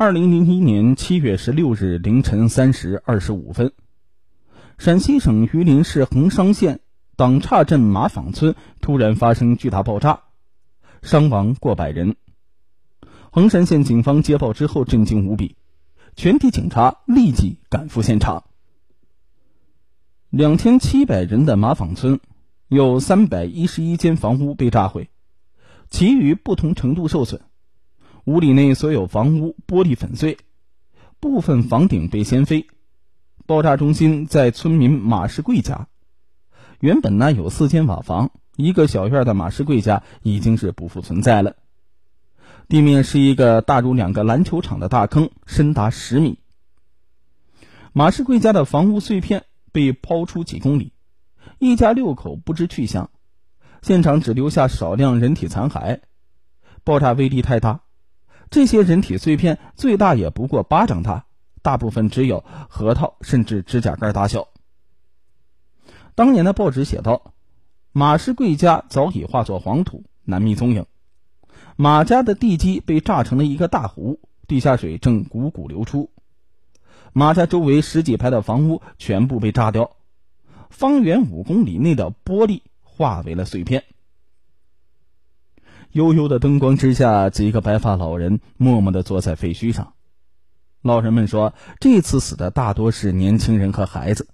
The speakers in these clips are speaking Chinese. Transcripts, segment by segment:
二零零一年七月十六日凌晨三时二十五分，陕西省榆林市横商县党岔镇马坊村突然发生巨大爆炸，伤亡过百人。横山县警方接报之后震惊无比，全体警察立即赶赴现场。两千七百人的马坊村，有三百一十一间房屋被炸毁，其余不同程度受损。屋里内所有房屋玻璃粉碎，部分房顶被掀飞。爆炸中心在村民马世贵家。原本呢有四间瓦房，一个小院的马世贵家已经是不复存在了。地面是一个大如两个篮球场的大坑，深达十米。马世贵家的房屋碎片被抛出几公里，一家六口不知去向，现场只留下少量人体残骸。爆炸威力太大。这些人体碎片最大也不过巴掌大，大部分只有核桃甚至指甲盖大小。当年的报纸写道：“马世贵家早已化作黄土，难觅踪影。马家的地基被炸成了一个大湖，地下水正汩汩流出。马家周围十几排的房屋全部被炸掉，方圆五公里内的玻璃化为了碎片。”幽幽的灯光之下，几个白发老人默默的坐在废墟上。老人们说，这次死的大多是年轻人和孩子，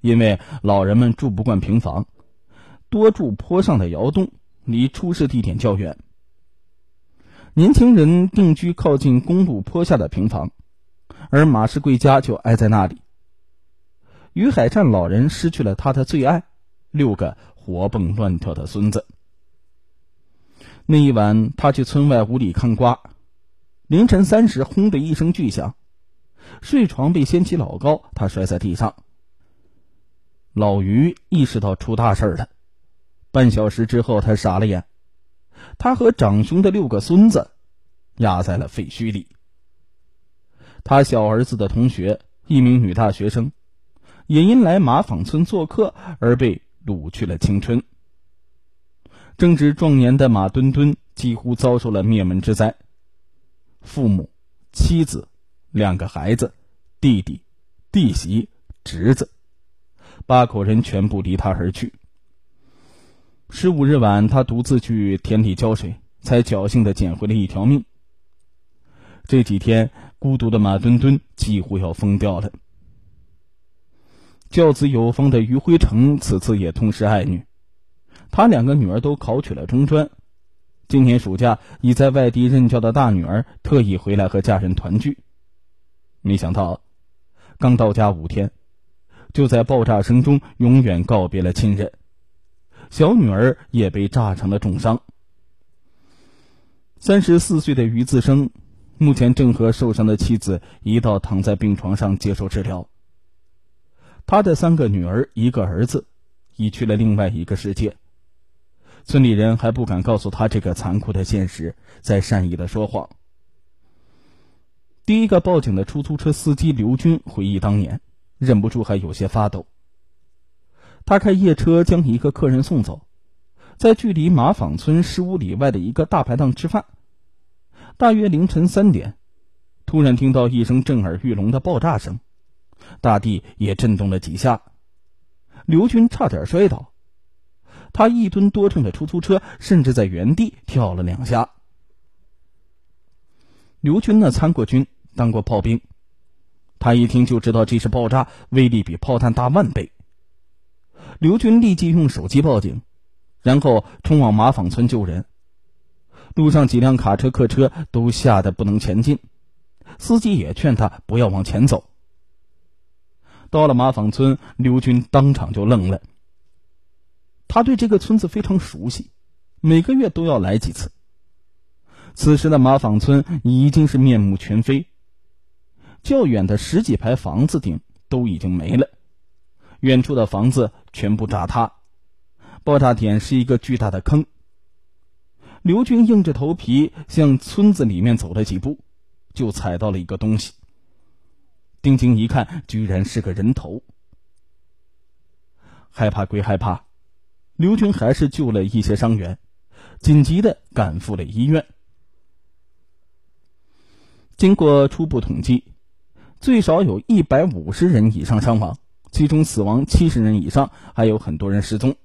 因为老人们住不惯平房，多住坡上的窑洞，离出事地点较远。年轻人定居靠近公路坡下的平房，而马世贵家就挨在那里。于海战老人失去了他的最爱，六个活蹦乱跳的孙子。那一晚，他去村外屋里看瓜。凌晨三时，轰的一声巨响，睡床被掀起老高，他摔在地上。老于意识到出大事了。半小时之后，他傻了眼，他和长兄的六个孙子压在了废墟里。他小儿子的同学，一名女大学生，也因来马坊村做客而被掳去了青春。正值壮年的马墩墩几乎遭受了灭门之灾，父母、妻子、两个孩子、弟弟、弟媳、侄子，八口人全部离他而去。十五日晚，他独自去田里浇水，才侥幸的捡回了一条命。这几天，孤独的马墩墩几乎要疯掉了。教子有方的余辉成此次也痛失爱女。他两个女儿都考取了中专，今年暑假已在外地任教的大女儿特意回来和家人团聚。没想到，刚到家五天，就在爆炸声中永远告别了亲人。小女儿也被炸成了重伤。三十四岁的余自生，目前正和受伤的妻子一道躺在病床上接受治疗。他的三个女儿，一个儿子，已去了另外一个世界。村里人还不敢告诉他这个残酷的现实，在善意的说谎。第一个报警的出租车司机刘军回忆当年，忍不住还有些发抖。他开夜车将一个客人送走，在距离马坊村十五里外的一个大排档吃饭。大约凌晨三点，突然听到一声震耳欲聋的爆炸声，大地也震动了几下，刘军差点摔倒。他一吨多重的出租车甚至在原地跳了两下。刘军呢，参过军，当过炮兵，他一听就知道这是爆炸，威力比炮弹大万倍。刘军立即用手机报警，然后冲往马坊村救人。路上几辆卡车、客车都吓得不能前进，司机也劝他不要往前走。到了马坊村，刘军当场就愣了。他对这个村子非常熟悉，每个月都要来几次。此时的马坊村已经是面目全非，较远的十几排房子顶都已经没了，远处的房子全部炸塌，爆炸点是一个巨大的坑。刘军硬着头皮向村子里面走了几步，就踩到了一个东西。定睛一看，居然是个人头。害怕归害怕。刘军还是救了一些伤员，紧急的赶赴了医院。经过初步统计，最少有一百五十人以上伤亡，其中死亡七十人以上，还有很多人失踪。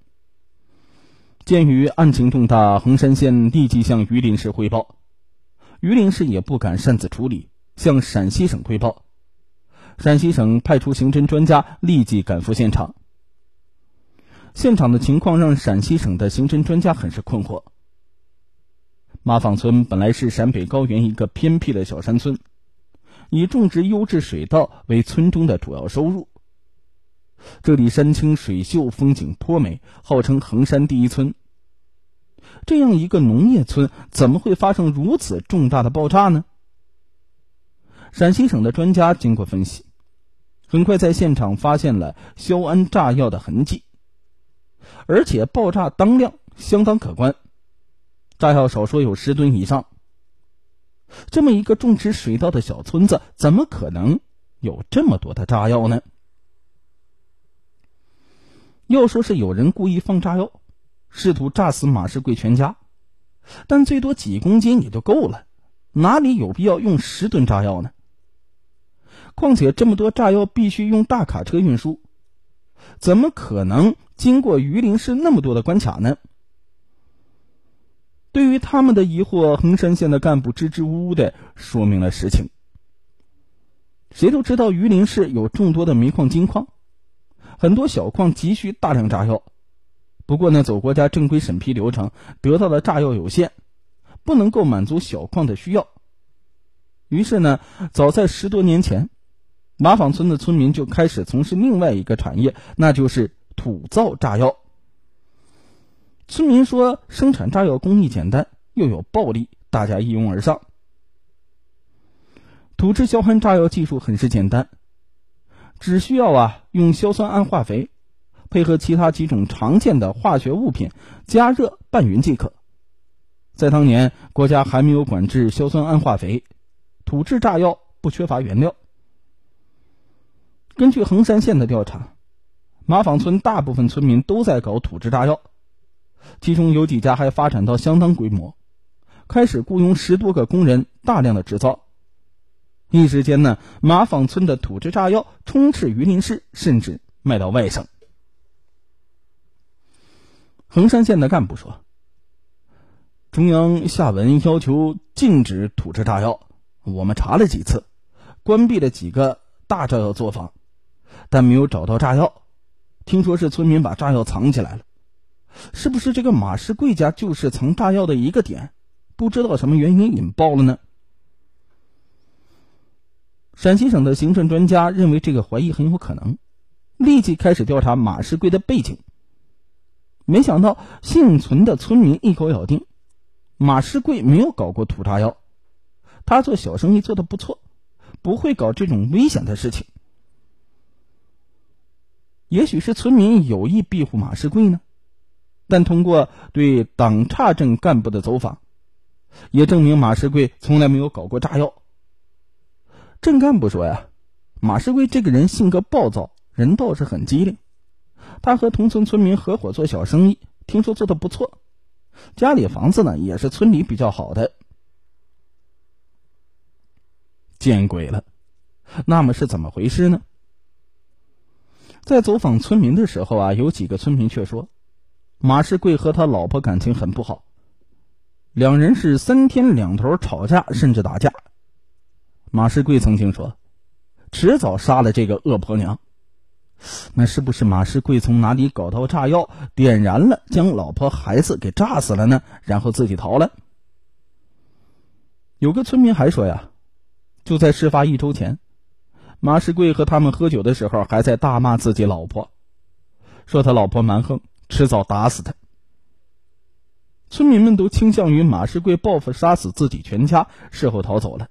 鉴于案情重大，衡山县立即向榆林市汇报，榆林市也不敢擅自处理，向陕西省汇报。陕西省派出刑侦专家立即赶赴现场。现场的情况让陕西省的刑侦专家很是困惑。马坊村本来是陕北高原一个偏僻的小山村，以种植优质水稻为村中的主要收入。这里山清水秀，风景颇美，号称衡山第一村。这样一个农业村，怎么会发生如此重大的爆炸呢？陕西省的专家经过分析，很快在现场发现了硝铵炸药的痕迹，而且爆炸当量相当可观，炸药少说有十吨以上。这么一个种植水稻的小村子，怎么可能有这么多的炸药呢？要说是有人故意放炸药，试图炸死马世贵全家，但最多几公斤也就够了，哪里有必要用十吨炸药呢？况且这么多炸药必须用大卡车运输，怎么可能经过榆林市那么多的关卡呢？对于他们的疑惑，衡山县的干部支支吾吾的说明了实情。谁都知道榆林市有众多的煤矿、金矿。很多小矿急需大量炸药，不过呢，走国家正规审批流程得到的炸药有限，不能够满足小矿的需要。于是呢，早在十多年前，马坊村的村民就开始从事另外一个产业，那就是土造炸药。村民说，生产炸药工艺简单，又有暴利，大家一拥而上。土制硝铵炸药技术很是简单。只需要啊，用硝酸铵化肥，配合其他几种常见的化学物品，加热拌匀即可。在当年，国家还没有管制硝酸铵化肥，土制炸药不缺乏原料。根据衡山县的调查，马坊村大部分村民都在搞土制炸药，其中有几家还发展到相当规模，开始雇佣十多个工人，大量的制造。一时间呢，马坊村的土制炸药充斥榆林市，甚至卖到外省。衡山县的干部说：“中央下文要求禁止土制炸药，我们查了几次，关闭了几个大炸药作坊，但没有找到炸药。听说是村民把炸药藏起来了，是不是这个马世贵家就是藏炸药的一个点？不知道什么原因引爆了呢？”陕西省的刑侦专家认为这个怀疑很有可能，立即开始调查马世贵的背景。没想到幸存的村民一口咬定，马世贵没有搞过土炸药，他做小生意做的不错，不会搞这种危险的事情。也许是村民有意庇护马世贵呢，但通过对党岔镇干部的走访，也证明马世贵从来没有搞过炸药。镇干部说呀，马世贵这个人性格暴躁，人倒是很机灵。他和同村村民合伙做小生意，听说做的不错，家里房子呢也是村里比较好的。见鬼了，那么是怎么回事呢？在走访村民的时候啊，有几个村民却说，马世贵和他老婆感情很不好，两人是三天两头吵架，甚至打架。马世贵曾经说：“迟早杀了这个恶婆娘。”那是不是马世贵从哪里搞到炸药，点燃了，将老婆孩子给炸死了呢？然后自己逃了？有个村民还说呀，就在事发一周前，马世贵和他们喝酒的时候，还在大骂自己老婆，说他老婆蛮横，迟早打死他。村民们都倾向于马世贵报复杀死自己全家，事后逃走了。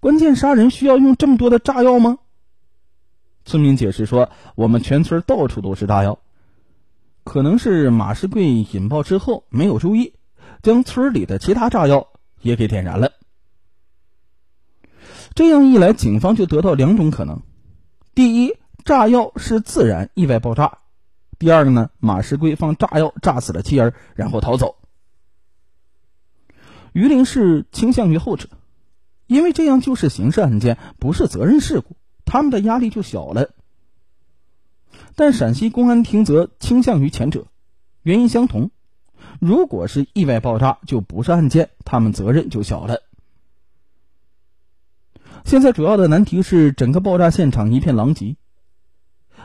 关键杀人需要用这么多的炸药吗？村民解释说：“我们全村到处都是炸药，可能是马世贵引爆之后没有注意，将村里的其他炸药也给点燃了。这样一来，警方就得到两种可能：第一，炸药是自然意外爆炸；第二个呢，马世贵放炸药炸死了妻儿，然后逃走。榆林市倾向于后者。”因为这样就是刑事案件，不是责任事故，他们的压力就小了。但陕西公安厅则倾向于前者，原因相同。如果是意外爆炸，就不是案件，他们责任就小了。现在主要的难题是，整个爆炸现场一片狼藉，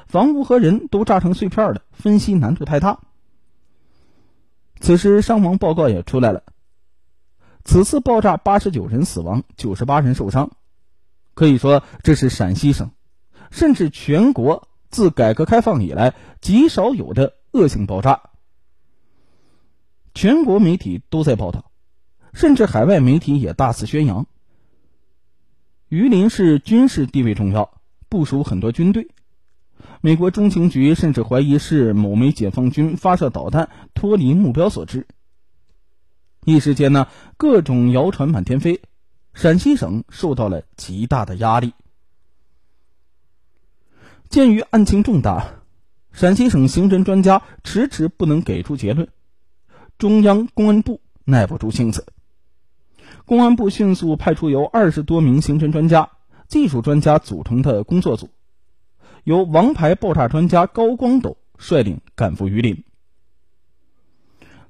房屋和人都炸成碎片了，分析难度太大。此时伤亡报告也出来了，此次爆炸八十九人死亡，九十八人受伤，可以说这是陕西省，甚至全国自改革开放以来极少有的恶性爆炸。全国媒体都在报道，甚至海外媒体也大肆宣扬。榆林市军事地位重要，部署很多军队。美国中情局甚至怀疑是某枚解放军发射导弹脱离目标所致。一时间呢，各种谣传满天飞，陕西省受到了极大的压力。鉴于案情重大，陕西省刑侦专家迟迟不能给出结论。中央公安部耐不住性子，公安部迅速派出由二十多名刑侦专家、技术专家组成的工作组，由王牌爆炸专家高光斗率领赶赴榆林。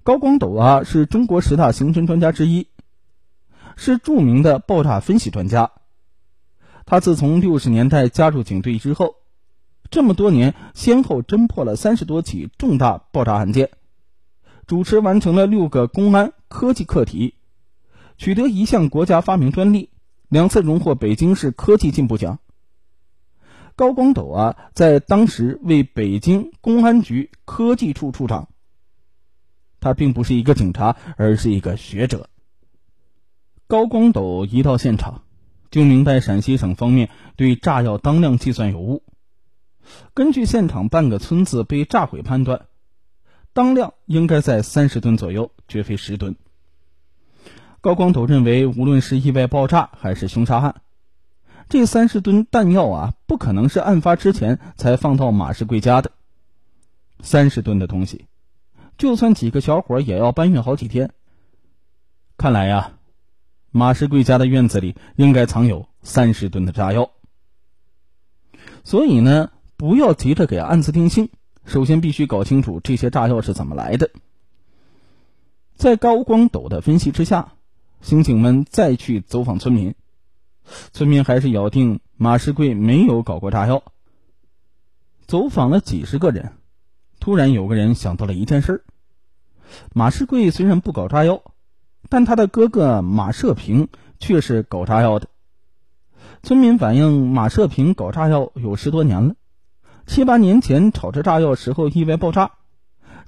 高光斗啊，是中国十大刑侦专家之一，是著名的爆炸分析专家。他自从六十年代加入警队之后，这么多年先后侦破了三十多起重大爆炸案件。主持完成了六个公安科技课题，取得一项国家发明专利，两次荣获北京市科技进步奖。高光斗啊，在当时为北京公安局科技处处长。他并不是一个警察，而是一个学者。高光斗一到现场，就明白陕西省方面对炸药当量计算有误。根据现场半个村子被炸毁判断。当量应该在三十吨左右，绝非十吨。高光斗认为，无论是意外爆炸还是凶杀案，这三十吨弹药啊，不可能是案发之前才放到马世贵家的。三十吨的东西，就算几个小伙也要搬运好几天。看来呀，马世贵家的院子里应该藏有三十吨的炸药。所以呢，不要急着给案子定性。首先，必须搞清楚这些炸药是怎么来的。在高光斗的分析之下，刑警们再去走访村民，村民还是咬定马世贵没有搞过炸药。走访了几十个人，突然有个人想到了一件事：马世贵虽然不搞炸药，但他的哥哥马社平却是搞炸药的。村民反映，马社平搞炸药有十多年了。七八年前炒制炸药时候意外爆炸，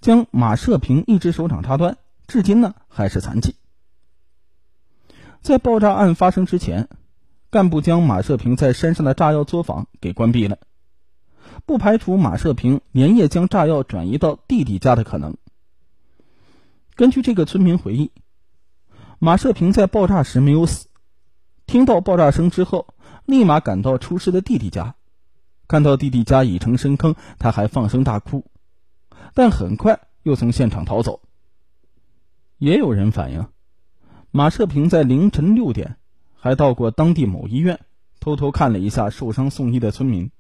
将马社平一只手掌插断，至今呢还是残疾。在爆炸案发生之前，干部将马社平在山上的炸药作坊给关闭了，不排除马社平连夜将炸药转移到弟弟家的可能。根据这个村民回忆，马社平在爆炸时没有死，听到爆炸声之后，立马赶到出事的弟弟家。看到弟弟家已成深坑，他还放声大哭，但很快又从现场逃走。也有人反映，马社平在凌晨六点还到过当地某医院，偷偷看了一下受伤送医的村民。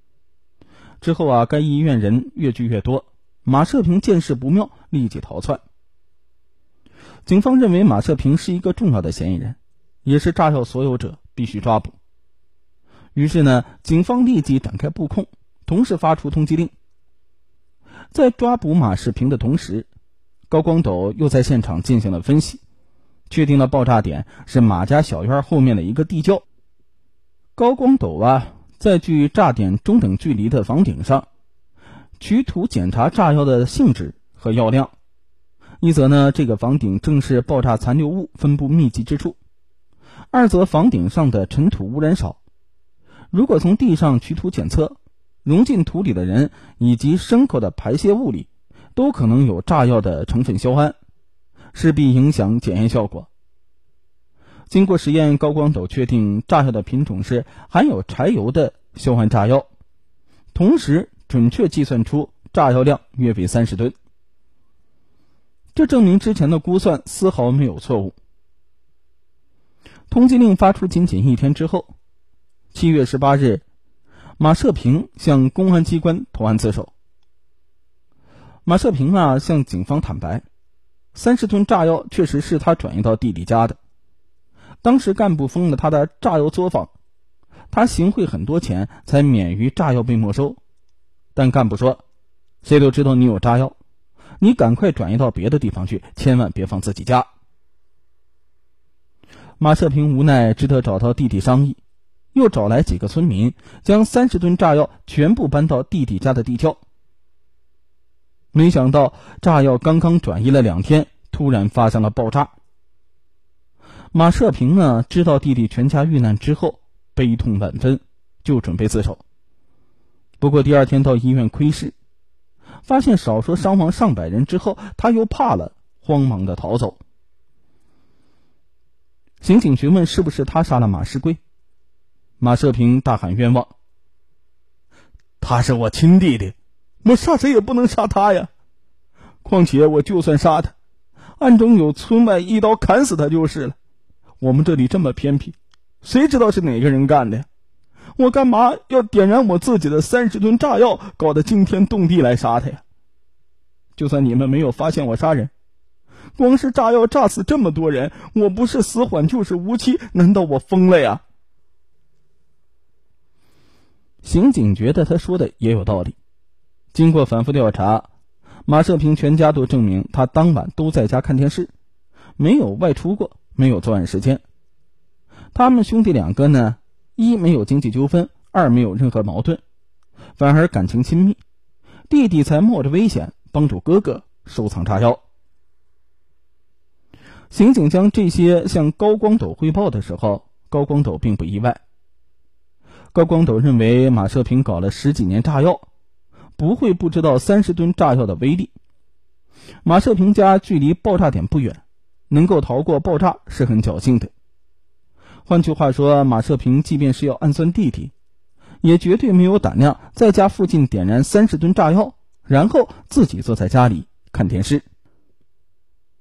之后啊，该医院人越聚越多，马社平见势不妙，立即逃窜。警方认为马社平是一个重要的嫌疑人，也是炸药所有者，必须抓捕。于是呢，警方立即展开布控，同时发出通缉令。在抓捕马世平的同时，高光斗又在现场进行了分析，确定了爆炸点是马家小院后面的一个地窖。高光斗啊，在距炸点中等距离的房顶上，取土检查炸药的性质和药量。一则呢，这个房顶正是爆炸残留物分布密集之处；二则房顶上的尘土污染少。如果从地上取土检测，融进土里的人以及牲口的排泄物里，都可能有炸药的成分硝铵，势必影响检验效果。经过实验，高光斗确定炸药的品种是含有柴油的硝铵炸药，同时准确计算出炸药量约为三十吨。这证明之前的估算丝毫没有错误。通缉令发出仅仅一天之后，七月十八日，马社平向公安机关投案自首。马社平啊，向警方坦白，三十吨炸药确实是他转移到弟弟家的。当时干部封了他的炸药作坊，他行贿很多钱才免于炸药被没收。但干部说：“谁都知道你有炸药，你赶快转移到别的地方去，千万别放自己家。”马社平无奈，只得找到弟弟商议，又找来几个村民，将三十吨炸药全部搬到弟弟家的地窖。没想到，炸药刚刚转移了两天，突然发生了爆炸。马社平呢，知道弟弟全家遇难之后，悲痛万分，就准备自首。不过第二天到医院窥视，发现少说伤亡上百人之后，他又怕了，慌忙的逃走。刑警询问是不是他杀了马世贵，马社平大喊冤枉。他是我亲弟弟，我杀谁也不能杀他呀！况且我就算杀他，暗中有村外一刀砍死他就是了。我们这里这么偏僻，谁知道是哪个人干的呀？我干嘛要点燃我自己的三十吨炸药，搞得惊天动地来杀他呀？就算你们没有发现我杀人，光是炸药炸死这么多人，我不是死缓就是无期，难道我疯了呀？刑警觉得他说的也有道理。经过反复调查，马社平全家都证明他当晚都在家看电视，没有外出过。没有作案时间，他们兄弟两个呢，一没有经济纠纷，二没有任何矛盾，反而感情亲密。弟弟才冒着危险帮助哥哥收藏炸药。刑警将这些向高光斗汇报的时候，高光斗并不意外。高光斗认为马社平搞了十几年炸药，不会不知道三十吨炸药的威力。马社平家距离爆炸点不远。能够逃过爆炸是很侥幸的。换句话说，马社平即便是要暗算弟弟，也绝对没有胆量在家附近点燃三十吨炸药，然后自己坐在家里看电视。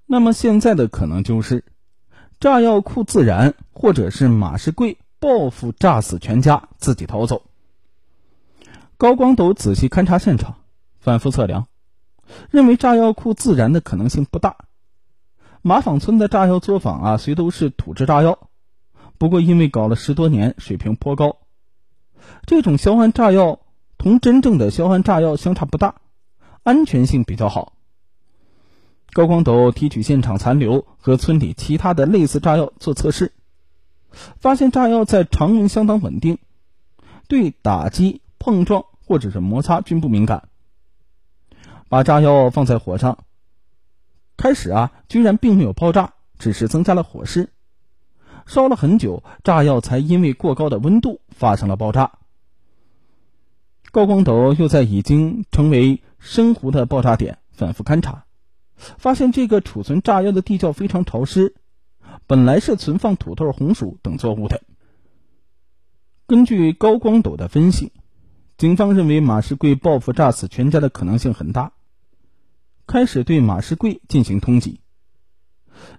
那么现在的可能就是，炸药库自燃，或者是马世贵报复炸死全家，自己逃走。高光斗仔细勘察现场，反复测量，认为炸药库自燃的可能性不大。马坊村的炸药作坊啊，虽都是土制炸药，不过因为搞了十多年，水平颇高。这种硝铵炸药同真正的硝铵炸药相差不大，安全性比较好。高光斗提取现场残留和村里其他的类似炸药做测试，发现炸药在常温相当稳定，对打击、碰撞或者是摩擦均不敏感。把炸药放在火上。开始啊，居然并没有爆炸，只是增加了火势。烧了很久，炸药才因为过高的温度发生了爆炸。高光斗又在已经成为深湖的爆炸点反复勘察，发现这个储存炸药的地窖非常潮湿，本来是存放土豆、红薯等作物的。根据高光斗的分析，警方认为马世贵报复炸死全家的可能性很大。开始对马世贵进行通缉，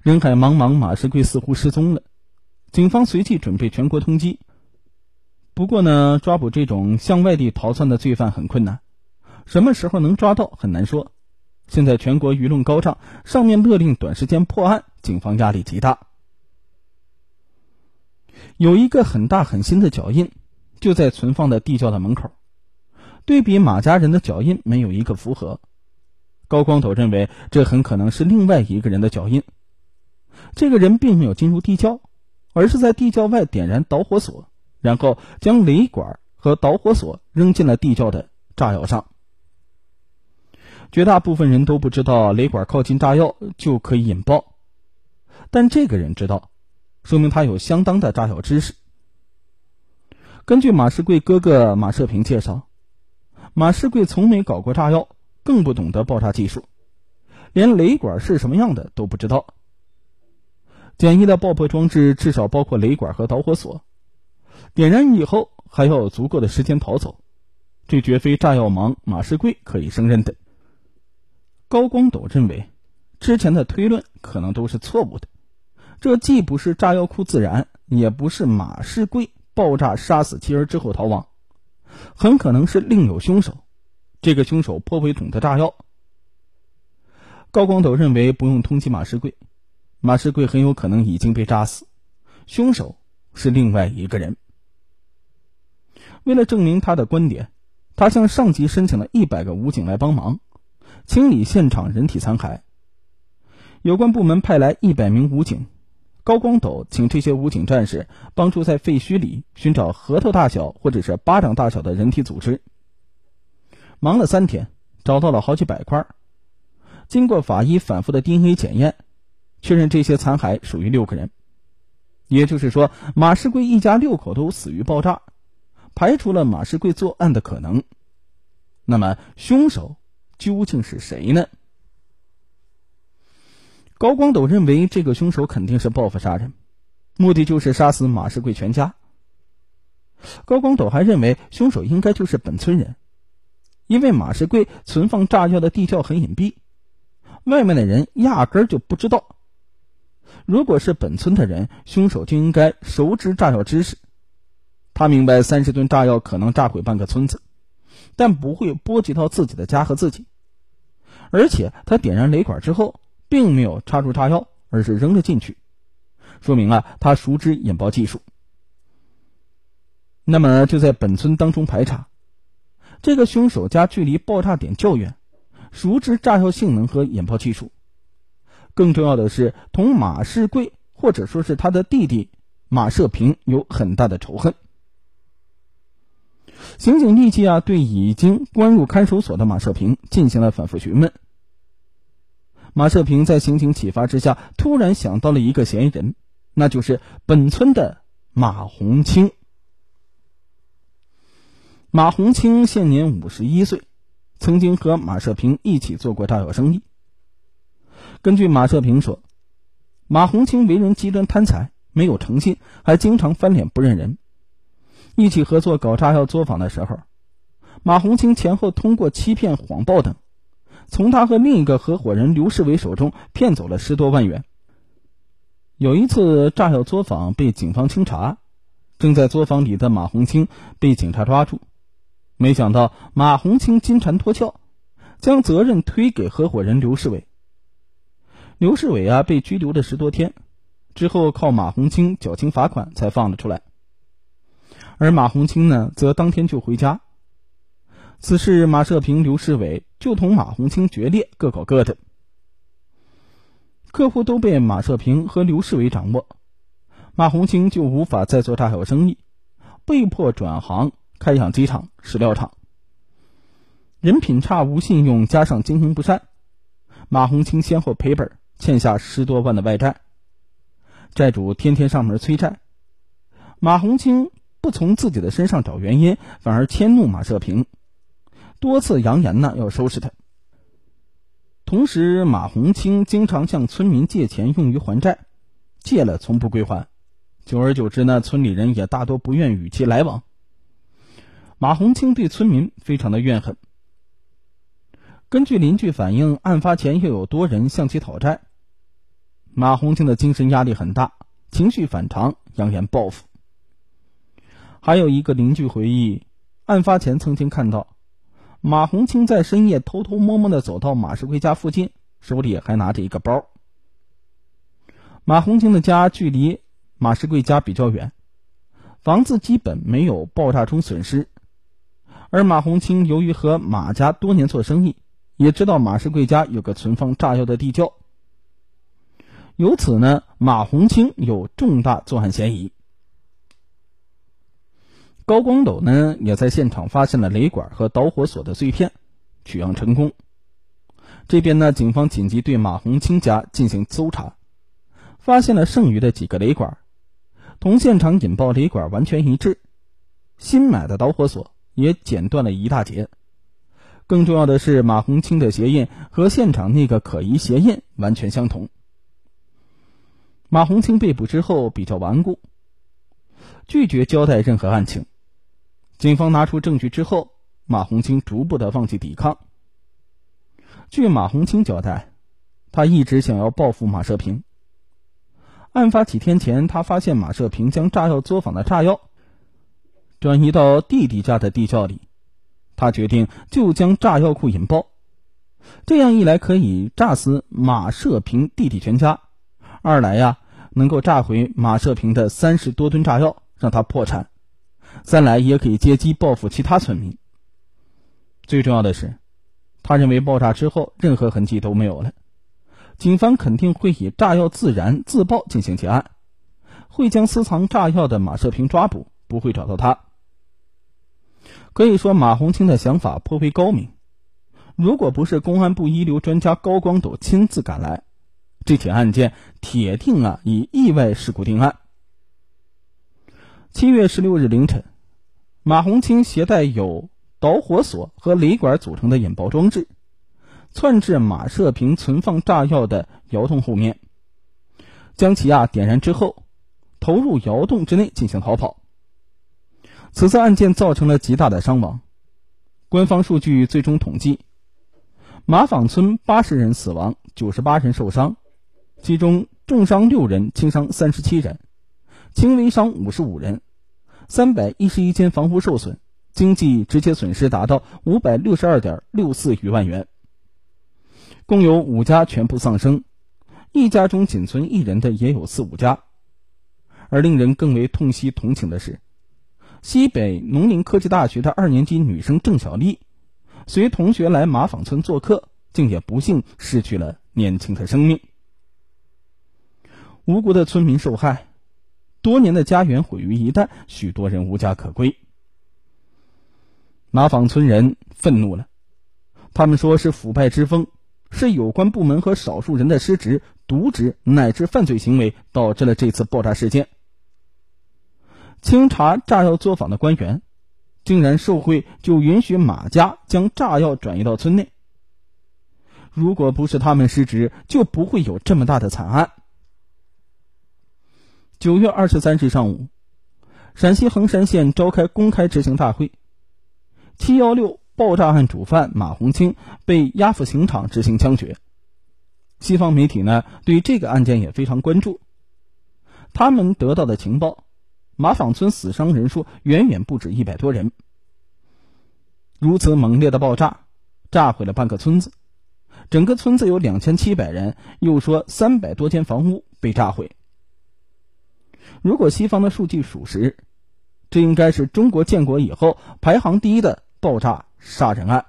人海茫茫，马世贵似乎失踪了。警方随即准备全国通缉。不过呢，抓捕这种向外地逃窜的罪犯很困难，什么时候能抓到很难说。现在全国舆论高涨，上面勒令短时间破案，警方压力极大。有一个很大很新的脚印，就在存放的地窖的门口。对比马家人的脚印，没有一个符合。高光头认为，这很可能是另外一个人的脚印。这个人并没有进入地窖，而是在地窖外点燃导火索，然后将雷管和导火索扔进了地窖的炸药上。绝大部分人都不知道雷管靠近炸药就可以引爆，但这个人知道，说明他有相当的炸药知识。根据马世贵哥哥马社平介绍，马世贵从没搞过炸药。更不懂得爆炸技术，连雷管是什么样的都不知道。简易的爆破装置至少包括雷管和导火索，点燃以后还要有足够的时间逃走，这绝非炸药盲马世贵可以胜任的。高光斗认为，之前的推论可能都是错误的，这既不是炸药库自燃，也不是马世贵爆炸杀死妻儿之后逃亡，很可能是另有凶手。这个凶手颇为懂得炸药。高光斗认为不用通缉马世贵，马世贵很有可能已经被炸死，凶手是另外一个人。为了证明他的观点，他向上级申请了一百个武警来帮忙清理现场人体残骸。有关部门派来一百名武警，高光斗请这些武警战士帮助在废墟里寻找核桃大小或者是巴掌大小的人体组织。忙了三天，找到了好几百块。经过法医反复的 DNA 检验，确认这些残骸属于六个人，也就是说，马世贵一家六口都死于爆炸，排除了马世贵作案的可能。那么，凶手究竟是谁呢？高光斗认为，这个凶手肯定是报复杀人，目的就是杀死马世贵全家。高光斗还认为，凶手应该就是本村人，因为马世贵存放炸药的地窖很隐蔽，外面的人压根儿就不知道。如果是本村的人，凶手就应该熟知炸药知识，他明白三十吨炸药可能炸毁半个村子，但不会波及到自己的家和自己。而且，他点燃雷管之后。并没有插入炸药，而是扔了进去，说明啊，他熟知引爆技术。那么就在本村当中排查，这个凶手家距离爆炸点较远，熟知炸药性能和引爆技术。更重要的是，同马世贵或者说是他的弟弟马社平有很大的仇恨。刑警立即啊，对已经关入看守所的马社平进行了反复询问。马社平在刑警启发之下，突然想到了一个嫌疑人，那就是本村的马红清。马红清现年五十一岁，曾经和马社平一起做过炸药生意。根据马社平说，马红清为人极端贪财，没有诚信，还经常翻脸不认人。一起合作搞炸药作坊的时候，马红清前后通过欺骗、谎报等。从他和另一个合伙人刘世伟手中骗走了十多万元。有一次炸药作坊被警方清查，正在作坊里的马红清被警察抓住，没想到马红清金蝉脱壳，将责任推给合伙人刘世伟。刘世伟啊被拘留了十多天，之后靠马红清缴清罚款才放了出来，而马红清呢则当天就回家。此事，马社平、刘世伟就同马红清决裂，各搞各的。客户都被马社平和刘世伟掌握，马红清就无法再做大小生意，被迫转行开养鸡场、饲料厂。人品差、无信用，加上经营不善，马红清先后赔本，欠下十多万的外债。债主天天上门催债，马红清不从自己的身上找原因，反而迁怒马社平。多次扬言呢要收拾他。同时，马红清经常向村民借钱用于还债，借了从不归还，久而久之呢，村里人也大多不愿与其来往。马红清对村民非常的怨恨。根据邻居反映，案发前又有多人向其讨债，马红清的精神压力很大，情绪反常，扬言报复。还有一个邻居回忆，案发前曾经看到。马红清在深夜偷偷摸摸的走到马世贵家附近，手里还拿着一个包。马红清的家距离马世贵家比较远，房子基本没有爆炸中损失。而马红清由于和马家多年做生意，也知道马世贵家有个存放炸药的地窖，由此呢，马红清有重大作案嫌疑。高光斗呢，也在现场发现了雷管和导火索的碎片，取样成功。这边呢，警方紧急对马红清家进行搜查，发现了剩余的几个雷管，同现场引爆雷管完全一致，新买的导火索也剪断了一大截。更重要的是，马红清的鞋印和现场那个可疑鞋印完全相同。马红清被捕之后比较顽固，拒绝交代任何案情。警方拿出证据之后，马红清逐步的放弃抵抗。据马红清交代，他一直想要报复马社平。案发几天前，他发现马社平将炸药作坊的炸药转移到弟弟家的地窖里，他决定就将炸药库引爆，这样一来可以炸死马社平弟弟全家，二来呀能够炸毁马社平的三十多吨炸药，让他破产，三来也可以借机报复其他村民。最重要的是，他认为爆炸之后任何痕迹都没有了。警方肯定会以炸药自燃自爆进行结案，会将私藏炸药的马社平抓捕，不会找到他。可以说，马红清的想法颇为高明。如果不是公安部一流专家高光斗亲自赶来，这起案件铁定啊以意外事故定案。七月十六日凌晨，马红清携带有导火索和雷管组成的引爆装置。窜至马社平存放炸药的窑洞后面，将其啊点燃之后，投入窑洞之内进行逃跑。此次案件造成了极大的伤亡，官方数据最终统计，马坊村八十人死亡，九十八人受伤，其中重伤六人，轻伤三十七人，轻微伤五十五人，三百一十一间房屋受损，经济直接损失达到五百六十二点六四余万元。共有五家全部丧生，一家中仅存一人的也有四五家。而令人更为痛惜同情的是，西北农林科技大学的二年级女生郑小丽，随同学来马坊村做客，竟也不幸失去了年轻的生命。无辜的村民受害，多年的家园毁于一旦，许多人无家可归。马坊村人愤怒了，他们说是腐败之风。是有关部门和少数人的失职、渎职乃至犯罪行为导致了这次爆炸事件。清查炸药作坊的官员，竟然受贿就允许马家将炸药转移到村内。如果不是他们失职，就不会有这么大的惨案。九月二十三日上午，陕西横山县召开公开执行大会，七幺六。爆炸案主犯马红清被押赴刑场执行枪决。西方媒体呢对这个案件也非常关注。他们得到的情报，马坊村死伤人数远远不止一百多人。如此猛烈的爆炸，炸毁了半个村子，整个村子有两千七百人，又说三百多间房屋被炸毁。如果西方的数据属实，这应该是中国建国以后排行第一的爆炸。杀人案。